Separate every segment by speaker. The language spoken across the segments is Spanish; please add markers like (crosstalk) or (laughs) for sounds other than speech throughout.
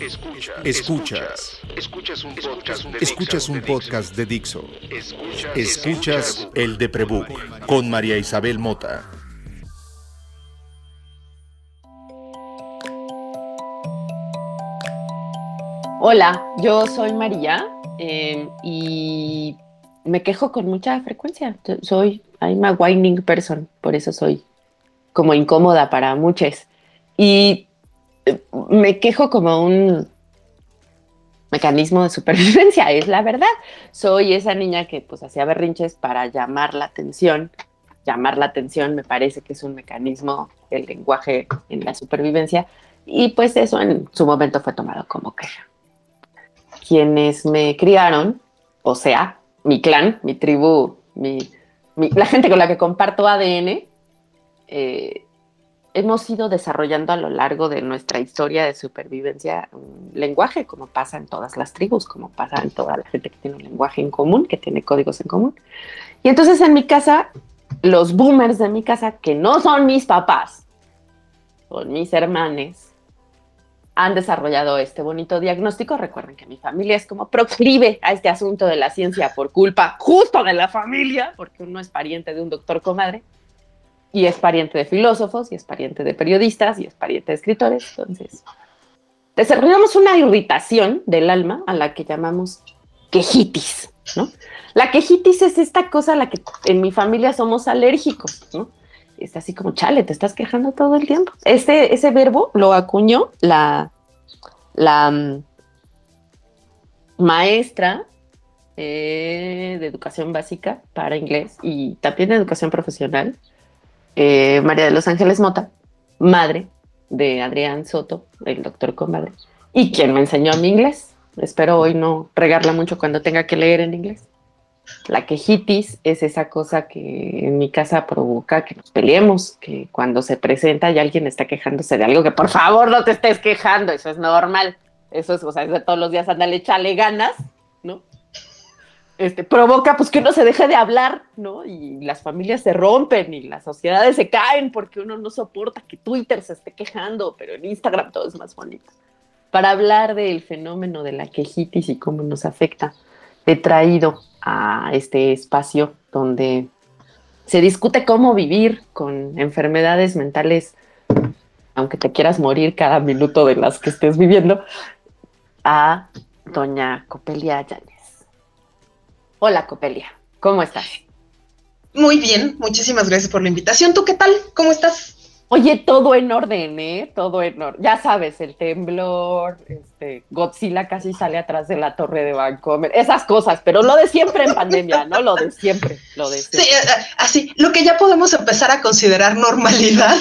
Speaker 1: Escuchas. Escuchas. Escuchas un podcast de, Escuchas un podcast de Dixo. Escuchas el de Prebook con María Isabel Mota.
Speaker 2: Hola, yo soy María eh, y me quejo con mucha frecuencia. Soy, I'm a whining person, por eso soy como incómoda para muchos. Y me quejo como un mecanismo de supervivencia, es la verdad. Soy esa niña que pues hacía berrinches para llamar la atención. Llamar la atención me parece que es un mecanismo del lenguaje en la supervivencia y pues eso en su momento fue tomado como queja. Quienes me criaron, o sea, mi clan, mi tribu, la gente con la que comparto ADN, eh, hemos ido desarrollando a lo largo de nuestra historia de supervivencia un lenguaje, como pasa en todas las tribus, como pasa en toda la gente que tiene un lenguaje en común, que tiene códigos en común. Y entonces en mi casa, los boomers de mi casa, que no son mis papás, son mis hermanes, han desarrollado este bonito diagnóstico. Recuerden que mi familia es como proclive a este asunto de la ciencia por culpa justo de la familia, porque uno es pariente de un doctor comadre y es pariente de filósofos, y es pariente de periodistas, y es pariente de escritores. Entonces, desarrollamos una irritación del alma a la que llamamos quejitis, ¿no? La quejitis es esta cosa a la que en mi familia somos alérgicos, ¿no? Es así como, chale, te estás quejando todo el tiempo. Ese, ese verbo lo acuñó la, la mm, maestra eh, de educación básica para inglés y también de educación profesional, eh, María de los Ángeles Mota, madre de Adrián Soto, el doctor comadre, y quien me enseñó mi inglés. Espero hoy no regarla mucho cuando tenga que leer en inglés. La quejitis es esa cosa que en mi casa provoca que nos peleemos, que cuando se presenta y alguien está quejándose de algo, que por favor no te estés quejando, eso es normal. Eso es, o sea, es de todos los días, andale, échale ganas, ¿no? Este, provoca pues que uno se deje de hablar, ¿no? Y las familias se rompen y las sociedades se caen porque uno no soporta que Twitter se esté quejando, pero en Instagram todo es más bonito. Para hablar del fenómeno de la quejitis y cómo nos afecta, he traído a este espacio donde se discute cómo vivir con enfermedades mentales, aunque te quieras morir cada minuto de las que estés viviendo, a doña Copelia Yáñez. Hola, Copelia. ¿Cómo estás?
Speaker 3: Muy bien, muchísimas gracias por la invitación. ¿Tú qué tal? ¿Cómo estás?
Speaker 2: Oye, todo en orden, ¿eh? Todo en orden. Ya sabes, el temblor, este, Godzilla casi sale atrás de la torre de Vancouver, esas cosas, pero lo de siempre en pandemia, ¿no? Lo de siempre, lo de siempre.
Speaker 3: Sí, eh, así, lo que ya podemos empezar a considerar normalidad.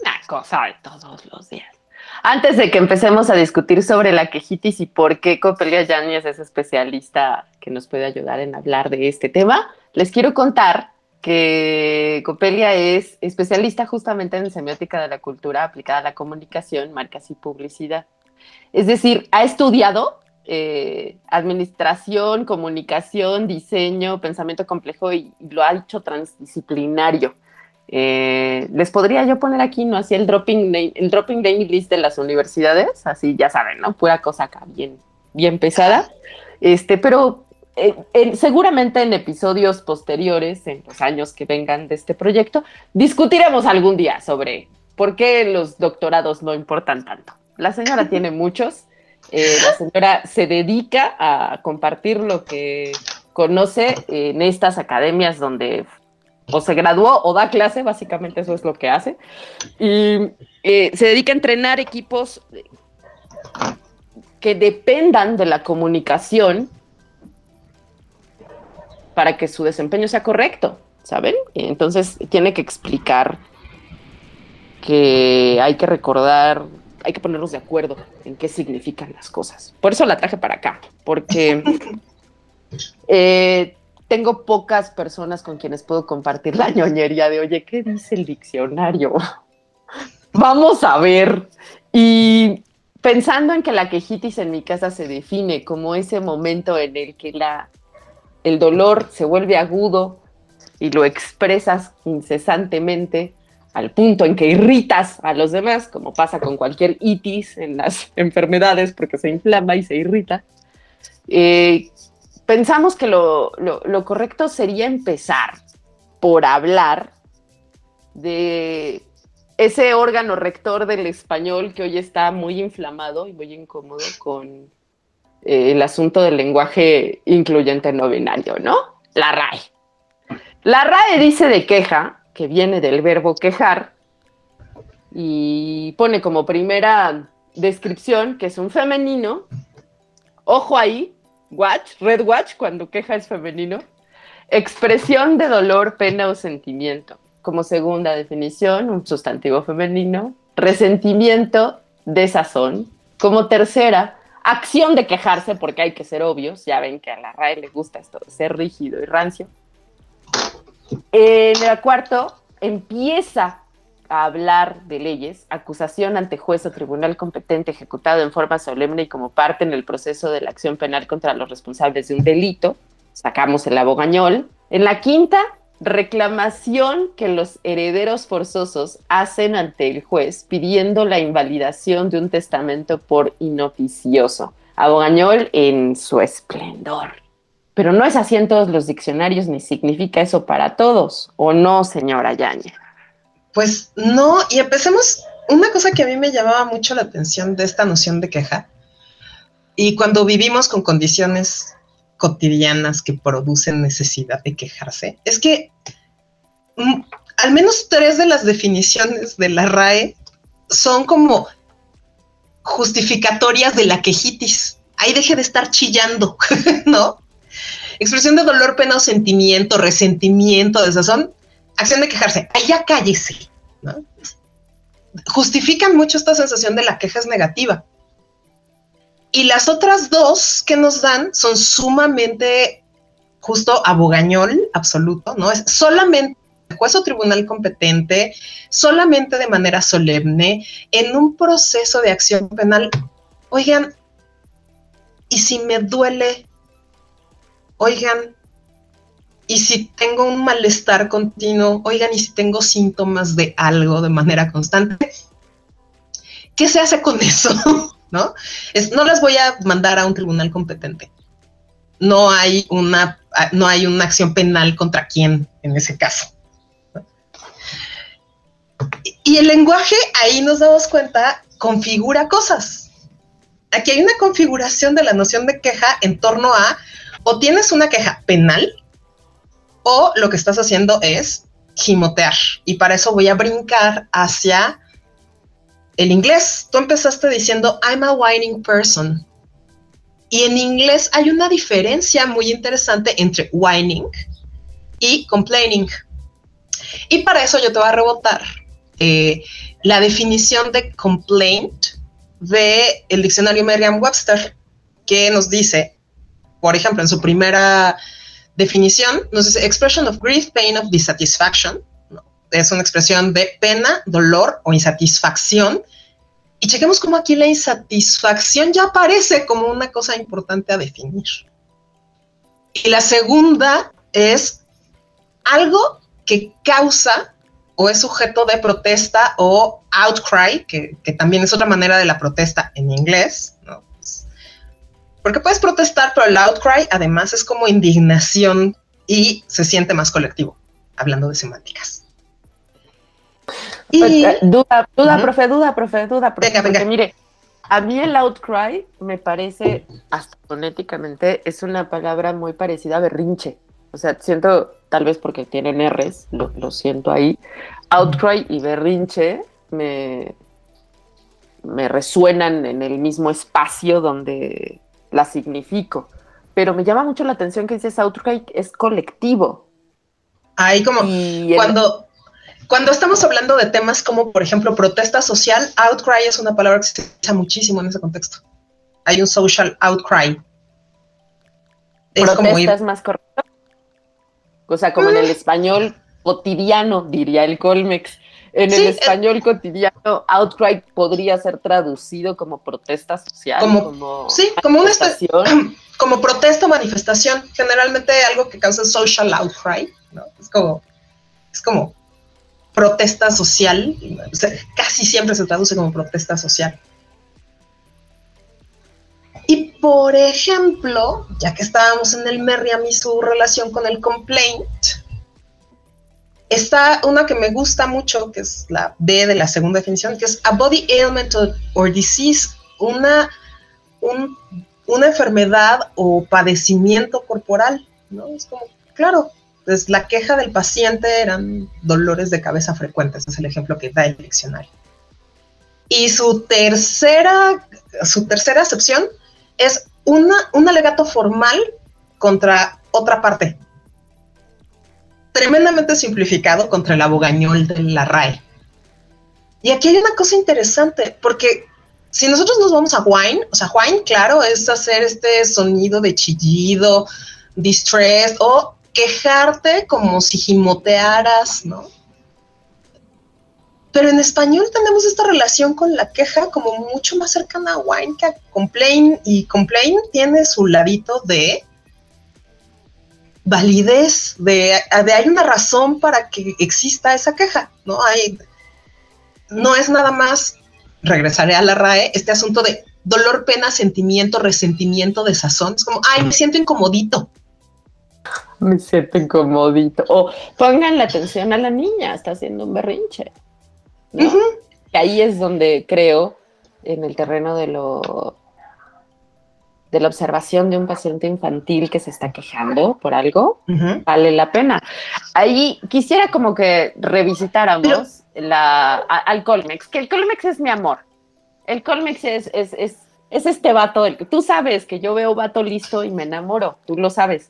Speaker 2: Una cosa de todos los días. Antes de que empecemos a discutir sobre la quejitis y por qué Copelia Yáñez es especialista que nos puede ayudar en hablar de este tema, les quiero contar que Copelia es especialista justamente en semiótica de la cultura aplicada a la comunicación, marcas y publicidad. Es decir, ha estudiado eh, administración, comunicación, diseño, pensamiento complejo y lo ha hecho transdisciplinario. Eh, les podría yo poner aquí, ¿no? Así el dropping name, el dropping name list de las universidades, así ya saben, ¿no? Pura cosa acá, bien, bien pesada. Este, pero eh, seguramente en episodios posteriores, en los años que vengan de este proyecto, discutiremos algún día sobre por qué los doctorados no importan tanto. La señora (laughs) tiene muchos, eh, la señora se dedica a compartir lo que conoce en estas academias donde o se graduó o da clase, básicamente eso es lo que hace. Y eh, se dedica a entrenar equipos que dependan de la comunicación para que su desempeño sea correcto, ¿saben? Entonces tiene que explicar que hay que recordar, hay que ponernos de acuerdo en qué significan las cosas. Por eso la traje para acá, porque (laughs) eh, tengo pocas personas con quienes puedo compartir la ñoñería de, oye, ¿qué dice el diccionario? (laughs) Vamos a ver. Y pensando en que la quejitis en mi casa se define como ese momento en el que la, el dolor se vuelve agudo y lo expresas incesantemente al punto en que irritas a los demás, como pasa con cualquier itis en las (laughs) enfermedades, porque se inflama y se irrita, eh, pensamos que lo, correcto sería empezar por hablar de ese órgano rector del español que hoy está muy inflamado y muy incómodo con eh, el asunto del lenguaje incluyente no binario, ¿no? La RAE. La RAE dice de queja, que viene del verbo quejar, y pone como primera descripción que es un femenino. Ojo ahí, watch, red watch, cuando queja es femenino. Expresión de dolor, pena o sentimiento. Como segunda definición, un sustantivo femenino. Resentimiento, desazón. Como tercera, acción de quejarse, porque hay que ser obvios. Ya ven que a la RAE le gusta esto ser rígido y rancio. En el cuarto, empieza a hablar de leyes, acusación ante juez o tribunal competente ejecutado en forma solemne y como parte en el proceso de la acción penal contra los responsables de un delito, sacamos el abogañol. En la quinta, reclamación que los herederos forzosos hacen ante el juez pidiendo la invalidación de un testamento por inoficioso. Abogañol en su esplendor. Pero no es así en todos los diccionarios ni significa eso para todos, ¿o no, señora Yaña?
Speaker 3: Pues no, y empecemos, una cosa que a mí me llamaba mucho la atención de esta noción de queja, y cuando vivimos con condiciones cotidianas que producen necesidad de quejarse, es que mm, al menos tres de las definiciones de la RAE son como justificatorias de la quejitis. Ahí deje de estar chillando, (laughs) ¿no? Expresión de dolor, pena o sentimiento, resentimiento, desazón, acción de quejarse. Ay, ya cállese. ¿no? Justifican mucho esta sensación de la queja es negativa. Y las otras dos que nos dan son sumamente justo abogañol absoluto, ¿no? Es solamente juez o tribunal competente, solamente de manera solemne, en un proceso de acción penal. Oigan, ¿y si me duele oigan, y si tengo un malestar continuo, oigan, y si tengo síntomas de algo de manera constante, ¿qué se hace con eso? (laughs) ¿No? no las voy a mandar a un tribunal competente. No hay una, no hay una acción penal contra quién en ese caso. Y el lenguaje, ahí nos damos cuenta, configura cosas. Aquí hay una configuración de la noción de queja en torno a o tienes una queja penal o lo que estás haciendo es gimotear. Y para eso voy a brincar hacia el inglés. Tú empezaste diciendo, I'm a whining person. Y en inglés hay una diferencia muy interesante entre whining y complaining. Y para eso yo te voy a rebotar eh, la definición de complaint de el diccionario Merriam-Webster, que nos dice por ejemplo, en su primera definición, nos dice expression of grief, pain of dissatisfaction. Es una expresión de pena, dolor o insatisfacción. Y chequemos cómo aquí la insatisfacción ya aparece como una cosa importante a definir. Y la segunda es algo que causa o es sujeto de protesta o outcry, que, también es otra manera de la protesta en inglés. Porque puedes protestar, pero el outcry además es como indignación y se siente más colectivo, hablando de semánticas.
Speaker 2: Y, pues, eh, duda, duda, profe, duda, profe, duda, profe. Venga, venga. mire, a mí el outcry me parece, hasta fonéticamente, es una palabra muy parecida a berrinche. O sea, siento, tal vez porque tienen R's, lo, lo siento ahí. Outcry y berrinche me, me resuenan en el mismo espacio donde la significo. Pero me llama mucho la atención que dices outcry es colectivo.
Speaker 3: Ahí como cuando, cuando estamos hablando de temas como, por ejemplo, protesta social, outcry es una palabra que se utiliza muchísimo en ese contexto. Hay un social outcry.
Speaker 2: Es protesta es más correcto. O sea, como en el mm. español cotidiano, diría el Colmex. En el español cotidiano, outcry podría ser traducido como protesta social.
Speaker 3: Como, sí, como una (clears throat) como protesta o manifestación. Generalmente algo que causa social outcry, ¿no? Es como, es como protesta social, casi siempre se traduce como protesta social. Y por ejemplo, ya que estábamos en el Merriam y su relación con el complaint, está una que me gusta mucho, que es la B de la segunda definición, que es a body ailment or disease, una, una enfermedad o padecimiento corporal, ¿no? Es como, claro, pues la queja del paciente eran dolores de cabeza frecuentes, es el ejemplo que da el diccionario. Y su tercera, su tercera acepción es una, un alegato formal contra otra parte. Tremendamente simplificado contra el abogañol de la RAE. Y aquí hay una cosa interesante, porque si nosotros nos vamos a whine, o sea, whine, claro, es hacer este sonido de chillido, distress o quejarte como si gimotearas, ¿no? Pero en español tenemos esta relación con la queja como mucho más cercana a whine que a complain y complain tiene su ladito de validez, de, de hay una razón para que exista esa queja, ¿no? Hay, no es nada más, regresaré a la RAE, este asunto de dolor, pena, sentimiento, resentimiento, desazón, es como, ay, me siento incomodito.
Speaker 2: Me siento incomodito. O pongan la atención a la niña, está haciendo un berrinche ahí es donde creo, en el terreno de lo de la observación de un paciente infantil que se está quejando por algo, vale la pena. Ahí quisiera como que revisitáramos la, al Colmex, que el Colmex es mi amor. El Colmex es, es, es, es este vato, el, tú sabes que yo veo vato listo y me enamoro, tú lo sabes.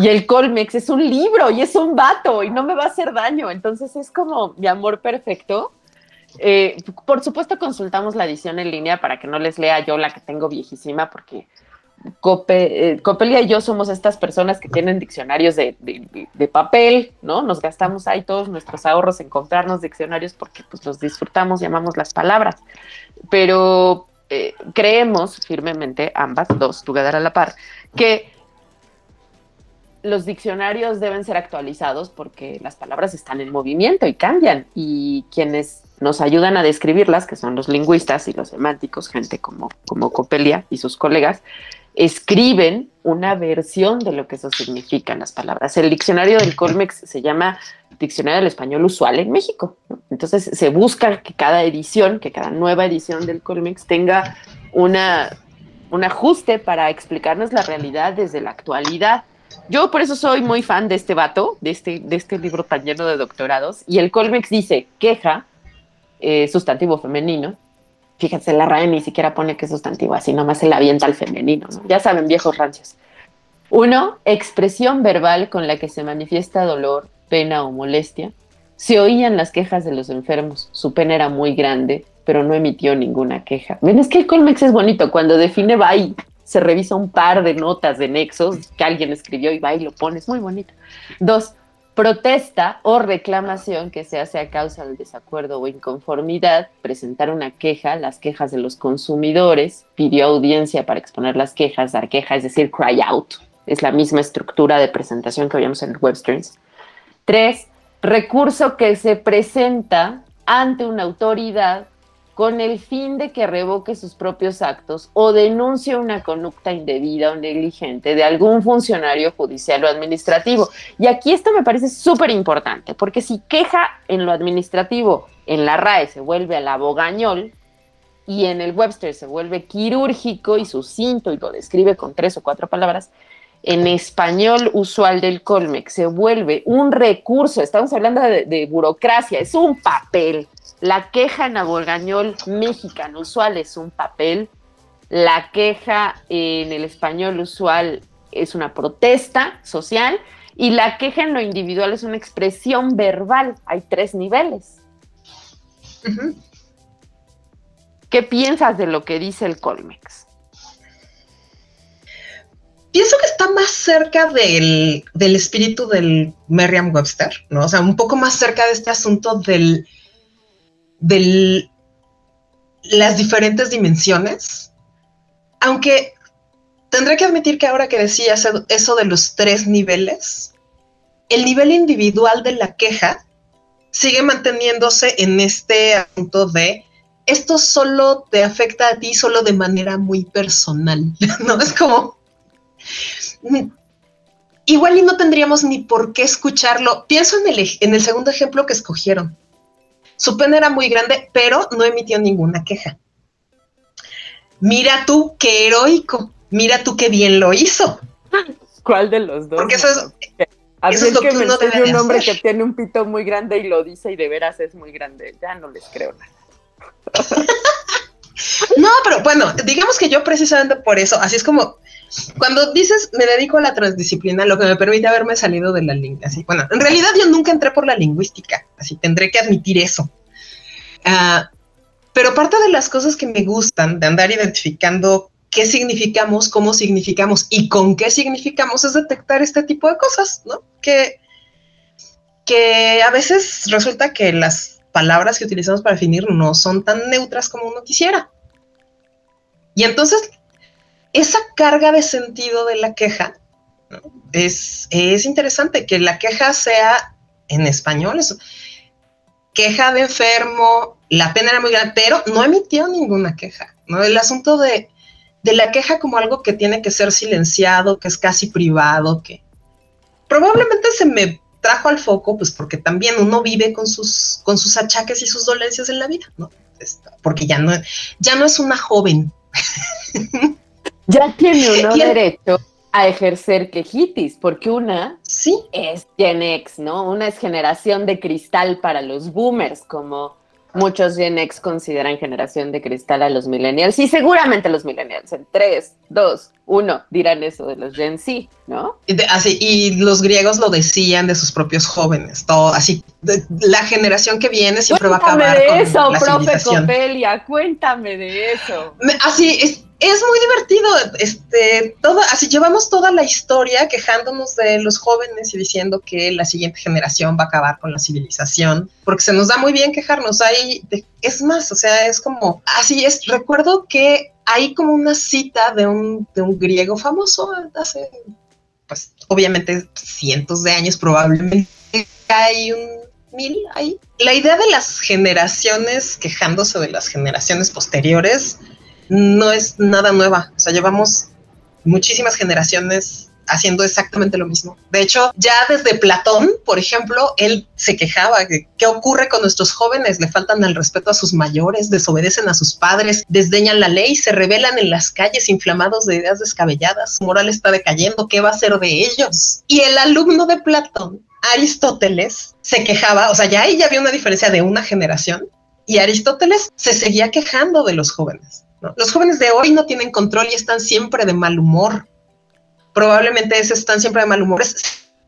Speaker 2: Y el Colmex es un libro y es un vato y no me va a hacer daño, entonces es como mi amor perfecto eh, por supuesto, consultamos la edición en línea para que no les lea yo la que tengo viejísima, porque Eh, Copelia y yo somos estas personas que tienen diccionarios de, papel, ¿no? Nos gastamos ahí todos nuestros ahorros en comprarnos diccionarios porque pues los disfrutamos, llamamos las palabras. Pero eh, creemos firmemente, ambas, dos, together a la par, que los diccionarios deben ser actualizados porque las palabras están en movimiento y cambian y quienes nos ayudan a describirlas, que son los lingüistas y los semánticos, gente como, como Copelia y sus colegas, escriben una versión de lo que eso significan las palabras. El diccionario del Colmex se llama Diccionario del Español Usual en México. Entonces se busca que cada edición, que cada nueva edición del Colmex tenga una, un ajuste para explicarnos la realidad desde la actualidad. Yo por eso soy muy fan de este vato, de este, de este libro tan lleno de doctorados. Y el Colmex dice, queja, eh, sustantivo femenino. Fíjense, la RAE ni siquiera pone que sustantivo, así nomás se la avienta al femenino. Ya saben, viejos rancios. Uno, expresión verbal con la que se manifiesta dolor, pena o molestia. Se oían las quejas de los enfermos. Su pena era muy grande, pero no emitió ninguna queja. Ven, es que el Colmex es bonito. Cuando define, va y se revisa un par de notas de nexos que alguien escribió y va y lo pone. Es muy bonito. Dos, protesta o reclamación que se hace a causa del desacuerdo o inconformidad, presentar una queja, las quejas de los consumidores, pidió audiencia para exponer las quejas, dar queja, es decir, cry out. Es la misma estructura de presentación que habíamos en Websterns. Tres, recurso que se presenta ante una autoridad con el fin de que revoque sus propios actos o denuncie una conducta indebida o negligente de algún funcionario judicial o administrativo. Y aquí esto me parece súper importante, porque si queja en lo administrativo, en la RAE se vuelve al abogañol y en el Webster se vuelve quirúrgico y sucinto y lo describe con tres o cuatro palabras, en español usual del Colmex se vuelve un recurso, estamos hablando de, de burocracia, es un papel la queja en abogañol mexicano usual es un papel. La queja en el español usual es una protesta social. Y la queja en lo individual es una expresión verbal. Hay tres niveles. ¿Qué piensas de lo que dice el Colmex?
Speaker 3: Pienso que está más cerca del, del espíritu del Merriam-Webster, ¿no? O sea, un poco más cerca de este asunto del, de las diferentes dimensiones, aunque tendré que admitir que ahora que decías eso de los tres niveles, el nivel individual de la queja sigue manteniéndose en este asunto de esto solo te afecta a ti, solo de manera muy personal, (laughs) ¿no? Es como, igual y no tendríamos ni por qué escucharlo. Pienso en el, en el segundo ejemplo que escogieron. Su pena era muy grande, pero no emitió ninguna queja. Mira tú qué heroico, mira tú qué bien lo hizo.
Speaker 2: ¿Cuál de los dos?
Speaker 3: Porque eso es,
Speaker 2: eso es lo que, uno debe un hombre que tiene un pito muy grande y lo dice y de veras es muy grande. Ya no les creo nada. (laughs)
Speaker 3: no, pero bueno, digamos que yo precisamente por eso, así es como cuando dices me dedico a la transdisciplina, lo que me permite haberme salido de la así, bueno, en realidad yo nunca entré por la lingüística, así tendré que admitir eso. Ah, pero parte de las cosas que me gustan de andar identificando qué significamos, cómo significamos y con qué significamos es detectar este tipo de cosas, ¿no? Que, que a veces resulta que las palabras que utilizamos para definir no son tan neutras como uno quisiera. Y entonces, esa carga de sentido de la queja es, es interesante que la queja sea en español, queja de enfermo, la pena era muy grande, pero no emitió ninguna queja. ¿no? El asunto de, de la queja como algo que tiene que ser silenciado, que es casi privado, que probablemente se me trajo al foco, pues porque también uno vive con sus, con sus achaques y sus dolencias en la vida, ¿no? Porque ya no, ya no es una joven. (laughs)
Speaker 2: Ya tiene uno (laughs) derecho a ejercer quejitis, porque una
Speaker 3: ¿Sí?
Speaker 2: es Gen X, ¿no? Una es generación de cristal para los boomers, como muchos Gen X consideran generación de cristal a los millennials y seguramente los millennials en 3, 2, 1 dirán eso de los Gen Z, ¿no?
Speaker 3: Y así, y los griegos lo decían de sus propios jóvenes, todo así, la generación que viene siempre va a acabar
Speaker 2: de eso, profe Copelia, cuéntame de eso.
Speaker 3: así, es, es muy divertido, este, todo, así llevamos toda la historia quejándonos de los jóvenes y diciendo que la siguiente generación va a acabar con la civilización, porque se nos da muy bien quejarnos. Hay, es más, o sea, es como, así es, recuerdo que hay como una cita de un, de un griego famoso hace, pues, obviamente cientos de años probablemente, hay un mil ahí. La idea de las generaciones quejándose de las generaciones posteriores, no es nada nueva. O sea, llevamos muchísimas generaciones haciendo exactamente lo mismo. De hecho, ya desde Platón, por ejemplo, él se quejaba de qué ocurre con nuestros jóvenes, le faltan el respeto a sus mayores, desobedecen a sus padres, desdeñan la ley, se rebelan en las calles inflamados de ideas descabelladas, su moral está decayendo, ¿qué va a ser de ellos? Y el alumno de Platón, Aristóteles, se quejaba, o sea, ya ahí ya había una diferencia de una generación, y Aristóteles se seguía quejando de los jóvenes. Los jóvenes de hoy no tienen control y están siempre de mal humor. Probablemente esos están siempre de mal humor.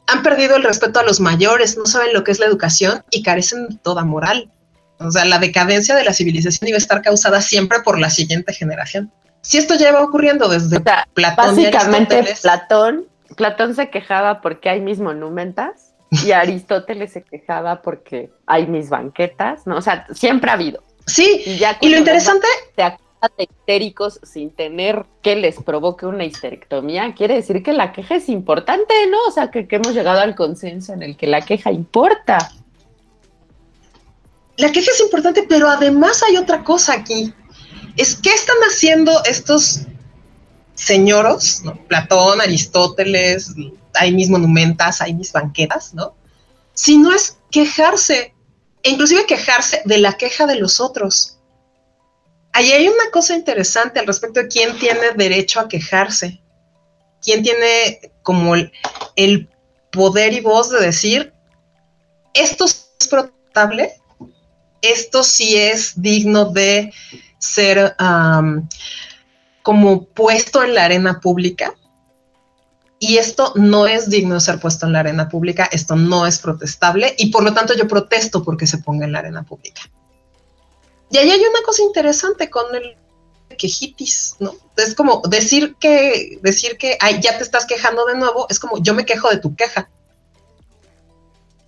Speaker 3: Han perdido el respeto a los mayores, no saben lo que es la educación y carecen de toda moral. O sea, la decadencia de la civilización iba a estar causada siempre por la siguiente generación. Si esto lleva ocurriendo desde Platón.
Speaker 2: Básicamente, Platón, Platón se quejaba porque hay mis monumentas y (laughs) Aristóteles se quejaba porque hay mis banquetas, ¿no? O sea, siempre ha habido.
Speaker 3: Sí, y, ya y lo interesante
Speaker 2: de sin tener que les provoque una histerectomía, quiere decir que la queja es importante, ¿no? O sea, que, hemos llegado al consenso en el que la queja importa.
Speaker 3: La queja es importante, pero además hay otra cosa aquí. Es qué están haciendo estos señoros, Platón, Aristóteles, hay mis monumentas, hay mis banquetas, ¿no? Si no es quejarse, e inclusive quejarse de la queja de los otros Ahí hay una cosa interesante al respecto de quién tiene derecho a quejarse, quién tiene como el, poder y voz de decir, esto es protestable, esto sí es digno de ser como puesto en la arena pública. Y esto no es digno de ser puesto en la arena pública, esto no es protestable y por lo tanto yo protesto porque se ponga en la arena pública. Y ahí hay una cosa interesante con el quejitis, ¿no? Es como decir que, decir que, ay, ya te estás quejando de nuevo, es como yo me quejo de tu queja.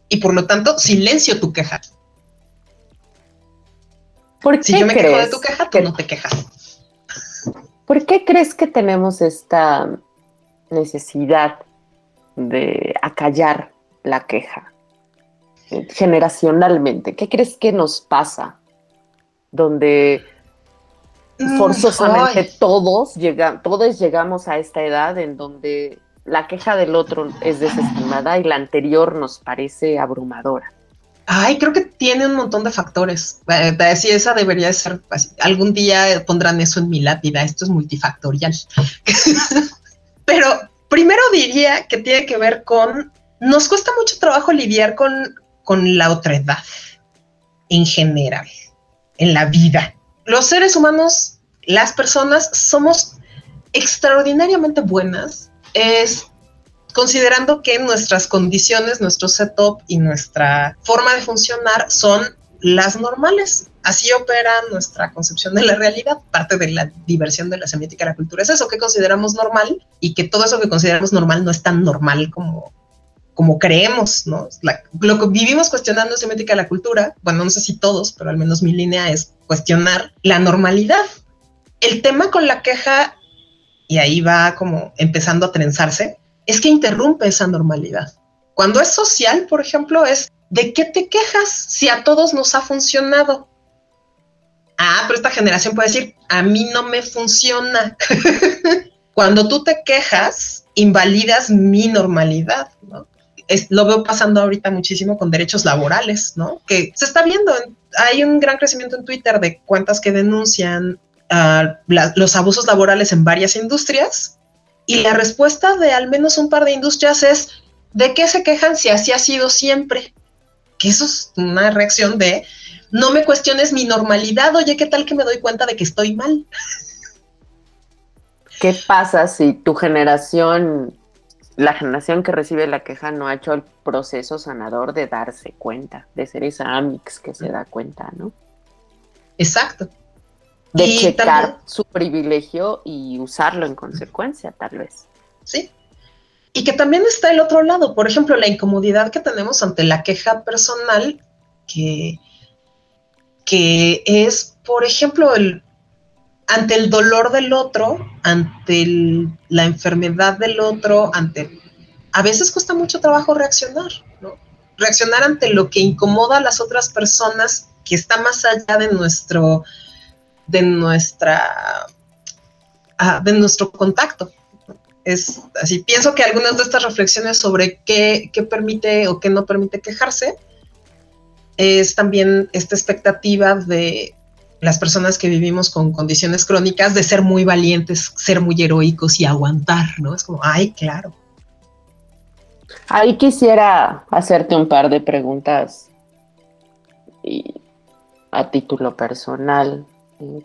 Speaker 3: Y por lo tanto, silencio tu queja.
Speaker 2: ¿Por
Speaker 3: si yo me quejo de tu queja, tú no te quejas.
Speaker 2: ¿Por qué crees que tenemos esta necesidad de acallar la queja? generacionalmente? ¿Qué crees que nos pasa? Donde mm, forzosamente todos, llegan, todos llegamos a esta edad en donde la queja del otro es desestimada y la anterior nos parece abrumadora.
Speaker 3: Ay, creo que tiene un montón de factores. Eh, sí, esa debería ser. Pues, algún día pondrán eso en mi lápida. Esto es multifactorial. (laughs) Pero primero diría que tiene que ver con. Nos cuesta mucho trabajo lidiar con, con la otredad en general, en la vida. Los seres humanos, las personas, somos extraordinariamente buenas. Es considerando que nuestras condiciones, nuestro setup y nuestra forma de funcionar son las normales. Así opera nuestra concepción de la realidad. Parte de la diversión de la semiótica de la cultura es eso que consideramos normal y que todo eso que consideramos normal no es tan normal como, como creemos, ¿no? lo que vivimos cuestionando semiótica de la cultura, bueno, no sé si todos, pero al menos mi línea es cuestionar la normalidad. El tema con la queja, y ahí va como empezando a trenzarse, es que interrumpe esa normalidad. Cuando es social, por ejemplo, es ¿de qué te quejas si a todos nos ha funcionado? Ah, pero esta generación puede decir, a mí no me funciona. (laughs) Cuando tú te quejas, invalidas mi normalidad, ¿no? Lo veo pasando ahorita muchísimo con derechos laborales, ¿no? Que se está viendo, hay un gran crecimiento en Twitter de cuentas que denuncian ah, los abusos laborales en varias industrias y la respuesta de al menos un par de industrias es, ¿de qué se quejan si así ha sido siempre? Que eso es una reacción de, no me cuestiones mi normalidad, oye, ¿qué tal que me doy cuenta de que estoy mal?
Speaker 2: ¿Qué pasa si tu generación, la generación que recibe la queja, no ha hecho el proceso sanador de darse cuenta, de ser esa Amix que se da cuenta, ¿no?
Speaker 3: Exacto
Speaker 2: de checar su privilegio y usarlo en consecuencia, tal vez.
Speaker 3: Sí. Y que también está el otro lado, por ejemplo, la incomodidad que tenemos ante la queja personal, que, que es, por ejemplo, el, ante el dolor del otro, ante la enfermedad del otro, ante... A veces cuesta mucho trabajo reaccionar, ¿no? Reaccionar ante lo que incomoda a las otras personas, que está más allá de nuestro de nuestra ah, de nuestro contacto. Es así, pienso que algunas de estas reflexiones sobre qué, permite o qué no permite quejarse es también esta expectativa de las personas que vivimos con condiciones crónicas de ser muy valientes, ser muy heroicos y aguantar, ¿no? Es como, ay, claro.
Speaker 2: Ahí quisiera hacerte un par de preguntas y a título personal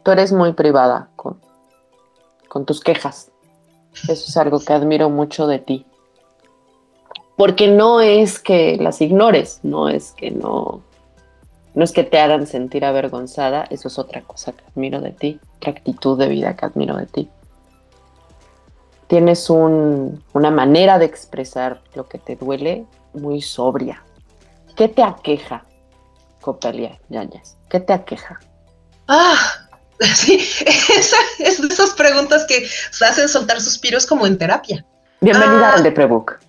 Speaker 2: tú eres muy privada con, con tus quejas. Eso es algo que admiro mucho de ti. Porque no es que las ignores, no es que no, no es que te hagan sentir avergonzada, eso es otra cosa que admiro de ti, otra actitud de vida que admiro de ti. Tienes una manera de expresar lo que te duele muy sobria. ¿Qué te aqueja, Copelia Yañez? ¿Qué te aqueja?
Speaker 3: Ah, (laughs) Sí, esa, es de esas preguntas que se hacen soltar suspiros como en terapia.
Speaker 2: Bienvenida ah, al de Prebook.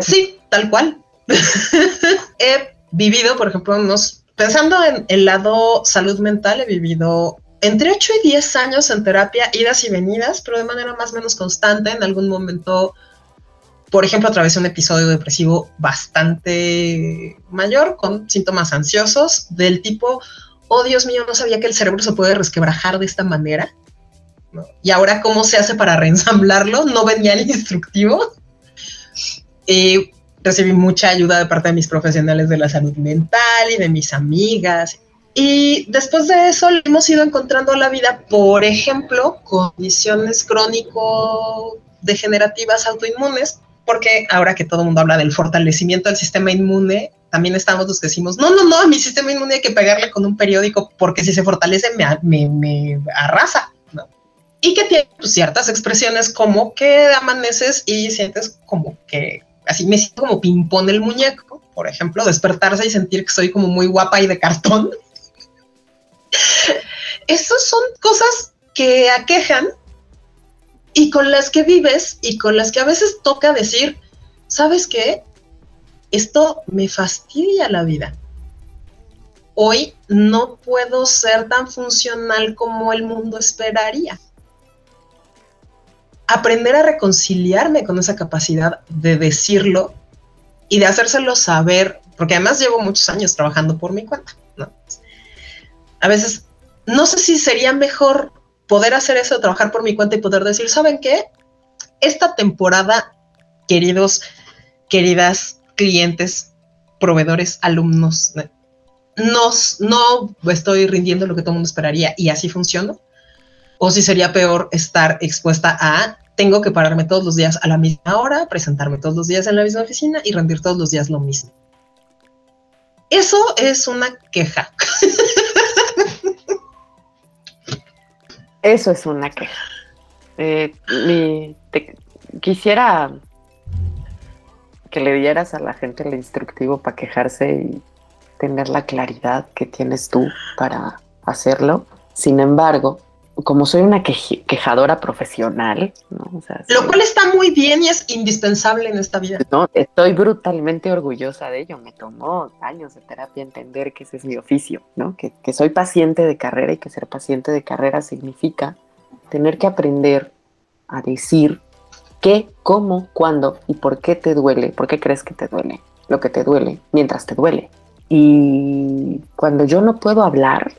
Speaker 3: Sí, tal cual. (laughs) he vivido, por ejemplo, unos, pensando en el lado salud mental, he vivido entre 8 y 10 años en terapia, idas y venidas, pero de manera más o menos constante. En algún momento, por ejemplo, atravesé un episodio depresivo bastante mayor, con síntomas ansiosos del tipo oh Dios mío, no sabía que el cerebro se puede resquebrajar de esta manera. Y ahora, ¿cómo se hace para (laughs) reensamblarlo? No venía el instructivo. Eh, recibí mucha ayuda de parte de mis profesionales de la salud mental y de mis amigas. Y después de eso hemos ido encontrando la vida, por ejemplo, condiciones crónico-degenerativas autoinmunes, porque ahora que todo el mundo habla del fortalecimiento del sistema inmune, también estamos los que decimos, no, no, no, mi sistema inmune hay que pegarle con un periódico porque si se fortalece me, me, arrasa. ¿no? Y que tiene ciertas expresiones como que amaneces y sientes como que así me siento como pimpón el muñeco, por ejemplo, despertarse y sentir que soy como muy guapa y de cartón. (laughs) Esas son cosas que aquejan y con las que vives y con las que a veces toca decir, ¿sabes qué? esto me fastidia la vida. Hoy no puedo ser tan funcional como el mundo esperaría. Aprender a reconciliarme con esa capacidad de decirlo y de hacérselo saber, porque además llevo muchos años trabajando por mi cuenta, ¿no? A veces, no sé si sería mejor poder hacer eso, trabajar por mi cuenta y poder decir, ¿saben qué? Esta temporada, queridos, queridas clientes, proveedores, alumnos, no, estoy rindiendo lo que todo el mundo esperaría y así funciona. O si sería peor estar expuesta a tengo que pararme todos los días a la misma hora, presentarme todos los días en la misma oficina y rendir todos los días lo mismo. Eso es una queja.
Speaker 2: Eso es una queja. Eh, quisiera que le dieras a la gente el instructivo para quejarse y tener la claridad que tienes tú para hacerlo. Sin embargo, como soy una quejadora profesional,
Speaker 3: lo cual está muy bien y es indispensable en esta vida.
Speaker 2: No, estoy brutalmente orgullosa de ello. Me tomó años de terapia entender que ese es mi oficio, ¿no? Que, que soy paciente de carrera y que ser paciente de carrera significa tener que aprender a decir qué, cómo, cuándo y por qué te duele, por qué crees que te duele, lo que te duele, mientras te duele. Y cuando yo no puedo hablar,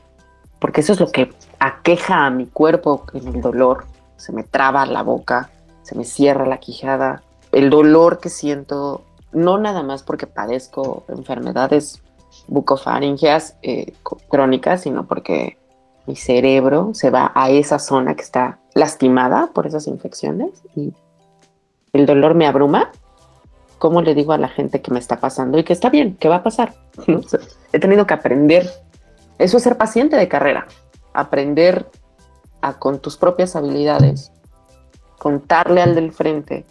Speaker 2: porque eso es lo que aqueja a mi cuerpo en el dolor, se me traba la boca, se me cierra la quijada, el dolor que siento, no nada más porque padezco enfermedades bucofaringeas eh, crónicas, sino porque mi cerebro se va a esa zona que está lastimada por esas infecciones y el dolor me abruma ¿cómo le digo a la gente que me está pasando y que está bien, que va a pasar? He tenido que aprender. Eso es ser paciente de carrera. Aprender a con tus propias habilidades, contarle al del frente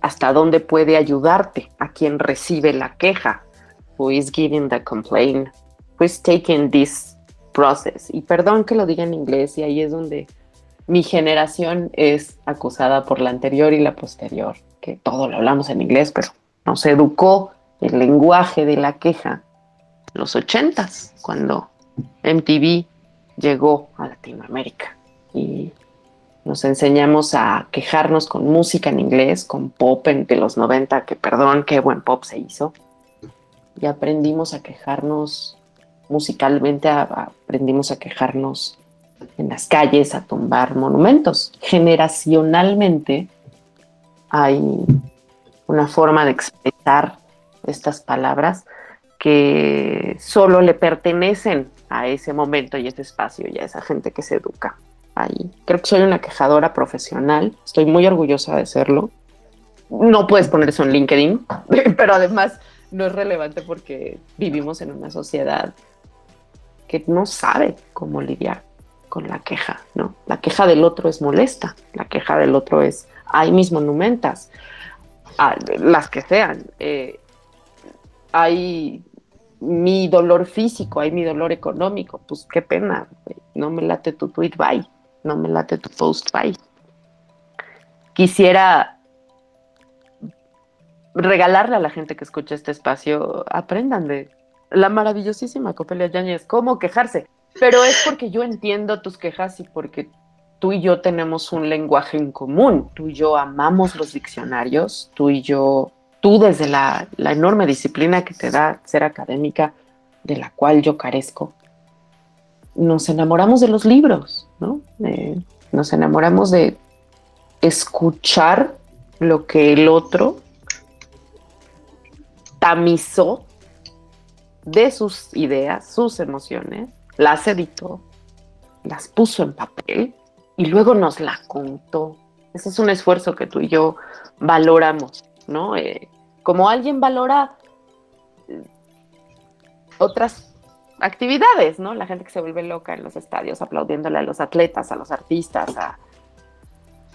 Speaker 2: hasta dónde puede ayudarte a quien recibe la queja. Who is giving the complaint? Who is taking this process? Y perdón que lo diga en inglés y ahí es donde mi generación es acusada por la anterior y la posterior que todo lo hablamos en inglés, pero nos educó el lenguaje de la queja en los ochentas, cuando MTV llegó a Latinoamérica y nos enseñamos a quejarnos con música en inglés, con pop en, de los 90, que perdón, qué buen pop se hizo. Y aprendimos a quejarnos musicalmente, aprendimos a quejarnos en las calles, a tumbar monumentos. Generacionalmente hay una forma de expresar estas palabras que solo le pertenecen a ese momento y ese espacio y a esa gente que se educa ahí. Creo que soy una quejadora profesional, estoy muy orgullosa de serlo. No puedes poner eso en LinkedIn, (laughs) pero además no es relevante porque vivimos en una sociedad que no sabe cómo lidiar con la queja, ¿no? La queja del otro es molesta, la queja del otro es hay mis monumentas, ah, las que sean. Eh, hay mi dolor físico, hay mi dolor económico, pues qué pena, no me late tu tweet, bye, no me late tu post, bye. Quisiera regalarle a la gente que escucha este espacio, aprendan de la maravillosísima Copelia Yáñez, cómo quejarse, pero es porque yo entiendo tus quejas y porque tú y yo tenemos un lenguaje en común, tú y yo amamos los diccionarios, tú y yo, tú desde la, enorme disciplina que te da ser académica, de la cual yo carezco, nos enamoramos de los libros, ¿no? Eh, nos enamoramos de escuchar lo que el otro tamizó de sus ideas, sus emociones, las editó, las puso en papel y luego nos la contó. Ese es un esfuerzo que tú y yo valoramos, ¿no? Eh, como alguien valora eh, otras actividades, ¿no? La gente que se vuelve loca en los estadios aplaudiéndole a los atletas, a los artistas,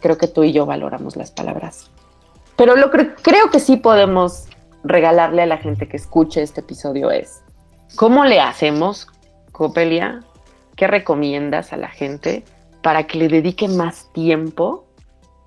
Speaker 2: creo que tú y yo valoramos las palabras. Pero lo que creo que sí podemos regalarle a la gente que escuche este episodio es, ¿cómo le hacemos, Copelia? ¿Qué recomiendas a la gente para que le dedique más tiempo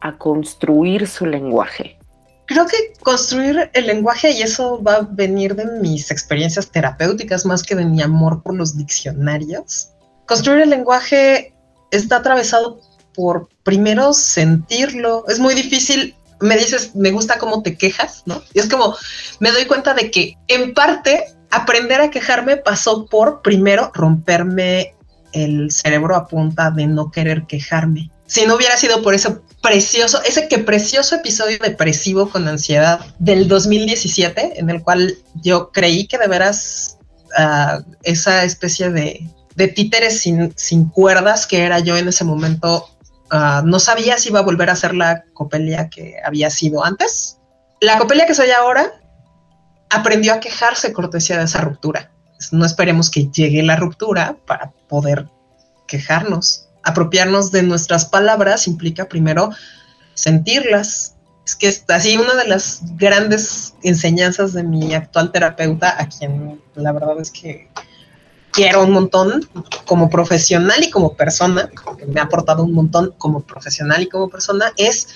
Speaker 2: a construir su lenguaje,
Speaker 3: creo que construir el lenguaje, y eso va a venir de mis experiencias terapéuticas más que de mi amor por los diccionarios, construir el lenguaje está atravesado por primero sentirlo. Es muy difícil, me dices, me gusta cómo te quejas, ¿no? Y es como, me doy cuenta de que en parte aprender a quejarme pasó por primero romperme el cerebro a punta de no querer quejarme. Si no hubiera sido por ese precioso, ese que precioso episodio depresivo con ansiedad del 2017, en el cual yo creí que de veras uh, esa especie de, de títeres sin, sin, cuerdas que era yo en ese momento, uh, no sabía si iba a volver a ser la copelia que había sido antes. La copelia que soy ahora aprendió a quejarse cortesía de esa ruptura. No esperemos que llegue la ruptura para poder quejarnos. Apropiarnos de nuestras palabras implica primero sentirlas. Es que es así una de las grandes enseñanzas de mi actual terapeuta, a quien la verdad es que quiero un montón como profesional y como persona, que me ha aportado un montón como profesional y como persona, es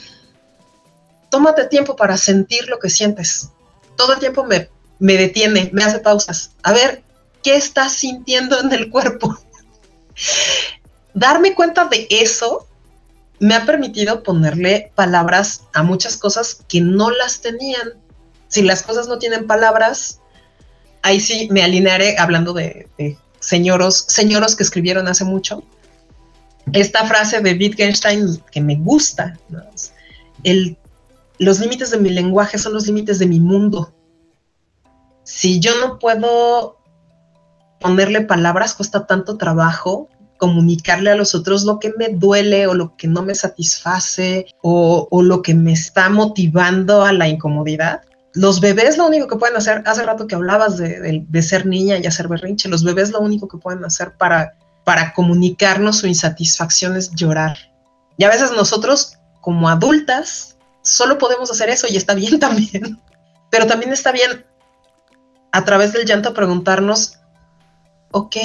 Speaker 3: tómate tiempo para sentir lo que sientes todo el tiempo me, me detiene, me hace pausas. A ver, ¿qué estás sintiendo en el cuerpo? Darme cuenta de eso me ha permitido ponerle palabras a muchas cosas que no las tenían. Si las cosas no tienen palabras, ahí sí me alinearé hablando de, señoros, señoros que escribieron hace mucho. Esta frase de Wittgenstein que me gusta, el los límites de mi lenguaje son los límites de mi mundo. Si yo no puedo ponerle palabras, cuesta tanto trabajo comunicarle a los otros lo que me duele o lo que no me satisface o, lo que me está motivando a la incomodidad. Los bebés lo único que pueden hacer, hace rato que hablabas de, ser niña y hacer berrinche, los bebés lo único que pueden hacer para, para comunicarnos su insatisfacción es llorar. Y a veces nosotros como adultas solo podemos hacer eso y está bien (laughs) también. Pero también está bien a través del llanto preguntarnos, ok,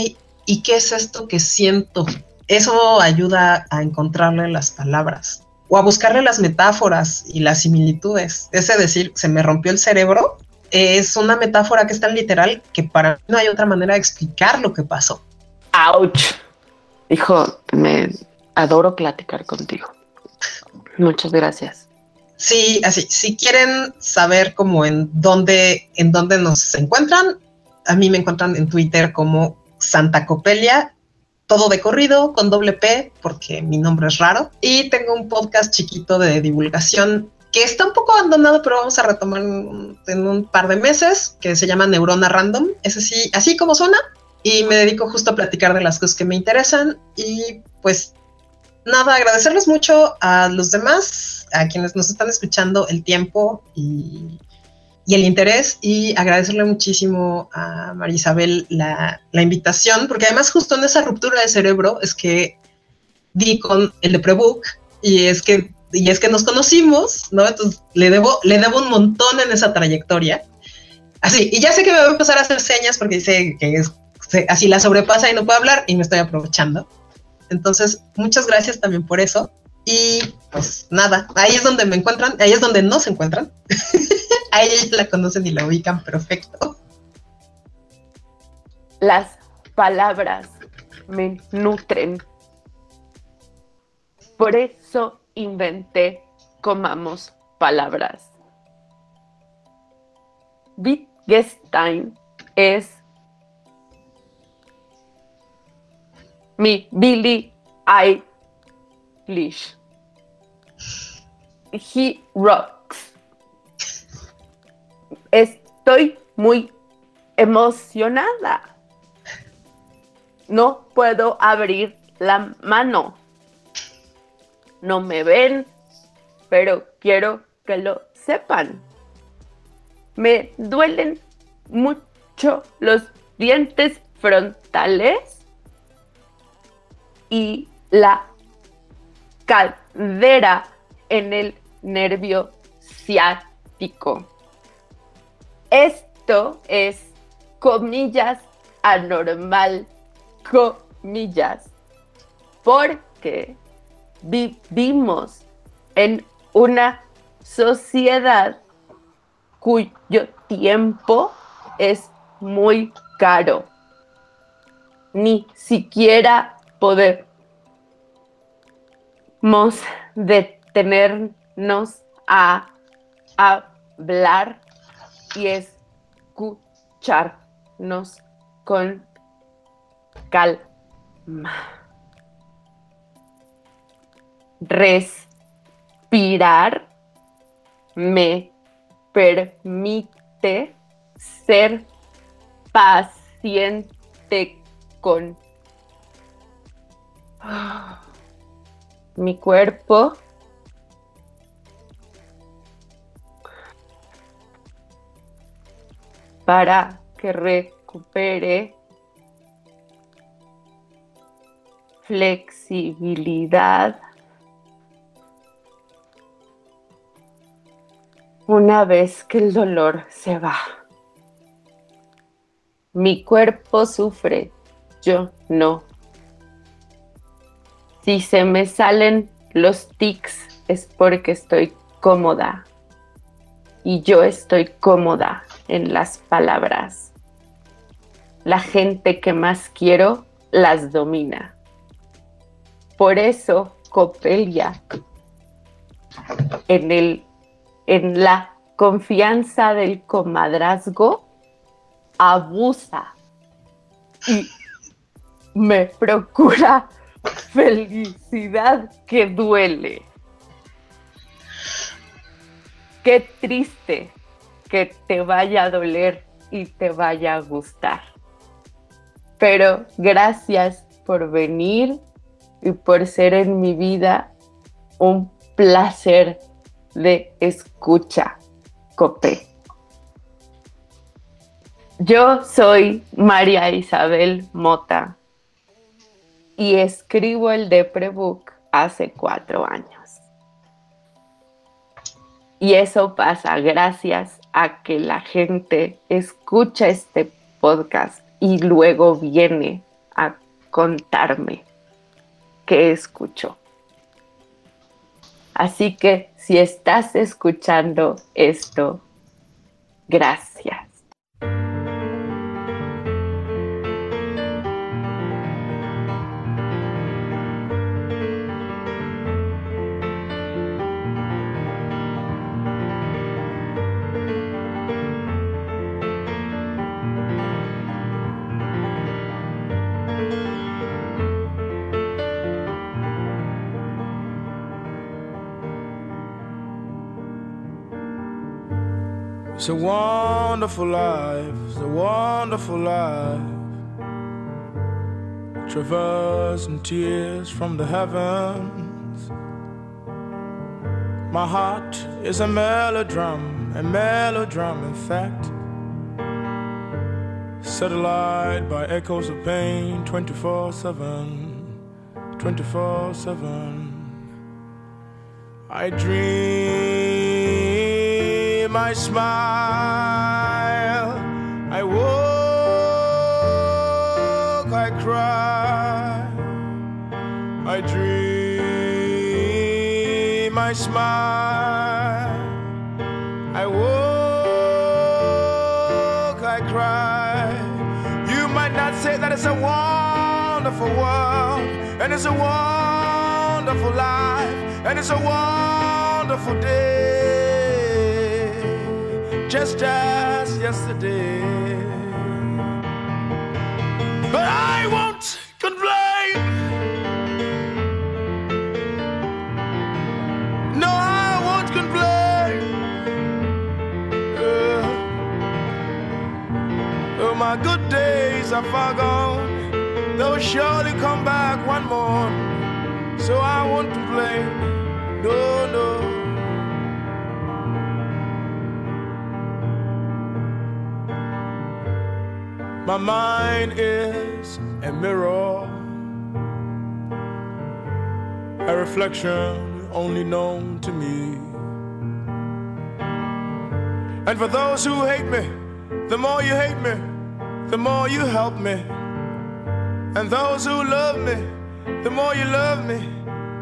Speaker 3: ¿y qué es esto que siento? Eso ayuda a encontrarle las palabras o a buscarle las metáforas y las similitudes. Ese decir, se me rompió el cerebro, es una metáfora que es tan literal que para mí no hay otra manera de explicar lo que pasó.
Speaker 2: ¡Auch! Hijo, me adoro platicar contigo. Muchas gracias.
Speaker 3: Sí, así, si quieren saber cómo en dónde, en dónde nos encuentran, a mí me encuentran en Twitter como Santa Copelia, todo de corrido, con doble P, porque mi nombre es raro. Y tengo un podcast chiquito de divulgación que está un poco abandonado, pero vamos a retomar en un par de meses, que se llama Neurona Random. Es así, así como suena. Y me dedico justo a platicar de las cosas que me interesan. Y pues nada, agradecerles mucho a los demás, a quienes nos están escuchando el tiempo y, el interés y agradecerle muchísimo a María Isabel la, invitación, porque además justo en esa ruptura de cerebro es que di con el de Prebook y es que y es que nos conocimos, ¿no? Entonces le debo, le debo un montón en esa trayectoria. Así, y ya sé que me voy a empezar a hacer señas porque dice que es, así la sobrepasa y no puedo hablar y me estoy aprovechando. Entonces, muchas gracias también por eso. Y pues nada, ahí es donde me encuentran, ahí es donde no se encuentran. (laughs) a ella la conocen y la ubican perfecto.
Speaker 2: Las palabras me nutren. Por eso inventé Comamos Palabras. Wittgenstein es mi Billy Eilish. He rocks. Estoy muy emocionada. No puedo abrir la mano. No me ven, pero quiero que lo sepan. Me duelen mucho los dientes frontales y la cadera en el nervio ciático. Esto es, comillas, anormal, comillas, porque vivimos en una sociedad cuyo tiempo es muy caro. Ni siquiera podemos detenernos a hablar y escucharnos con calma. Respirar me permite ser paciente con mi cuerpo. Para que recupere flexibilidad una vez que el dolor se va. Mi cuerpo sufre, yo no. Si se me salen los tics es porque estoy cómoda. Y yo estoy cómoda en las palabras. La gente que más quiero las domina. Por eso Copelia en el en la confianza del comadrazgo abusa y me procura felicidad que duele. Qué triste que te vaya a doler y te vaya a gustar. Pero gracias por venir y por ser en mi vida un placer de escucha, Copé. Yo soy María Isabel Mota y escribo el Deprebook hace cuatro años. Y eso pasa gracias a que la gente escucha este podcast y luego viene a contarme qué escuchó. Así que si estás escuchando esto, gracias.
Speaker 4: It's a wonderful life, it's a wonderful life. Traversing tears from the heavens. My heart is a melodram, a melodram, in fact. Alight by echoes of pain 24 7, 24 7. I dream I smile. Cry, I dream, I smile. I woke, I cry. You might not say that it's a wonderful world, and it's a wonderful life, and it's a wonderful day just as yesterday. Are far gone. They'll surely come back one more. So I won't complain. No, no. My mind is a mirror, a reflection only known to me. And for those who hate me, the more you hate me, the more you help me. And those who love me, the more you love me,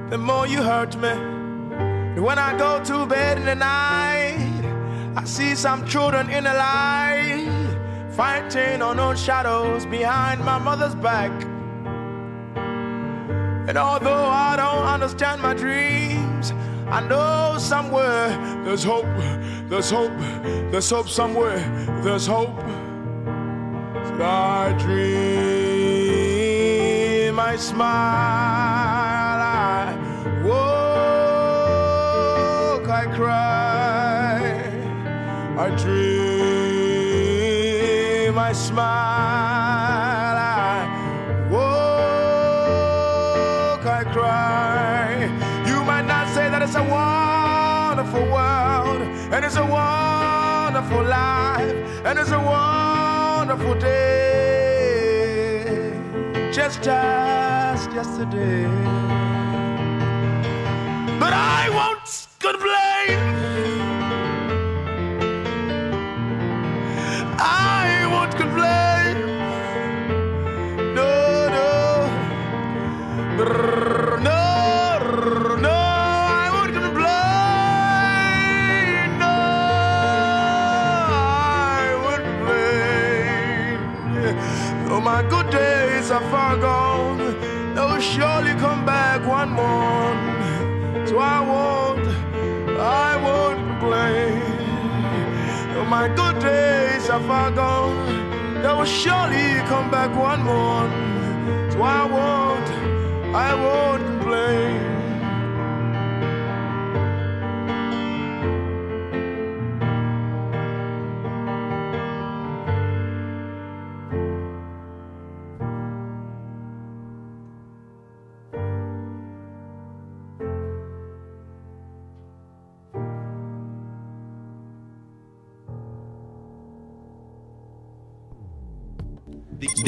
Speaker 4: the more you hurt me. And when I go to bed in the night, I see some children in the light, fighting unknown shadows behind my mother's back. And although I don't understand my dreams, I know somewhere there's hope, there's hope, there's hope somewhere, there's hope. I dream, I smile, I walk, I cry, I dream, I smile, I walk, I cry. You might not say that it's a wonderful world, and it's a wonderful life, and it's a wonderful day. Just as yesterday. But I won't complain.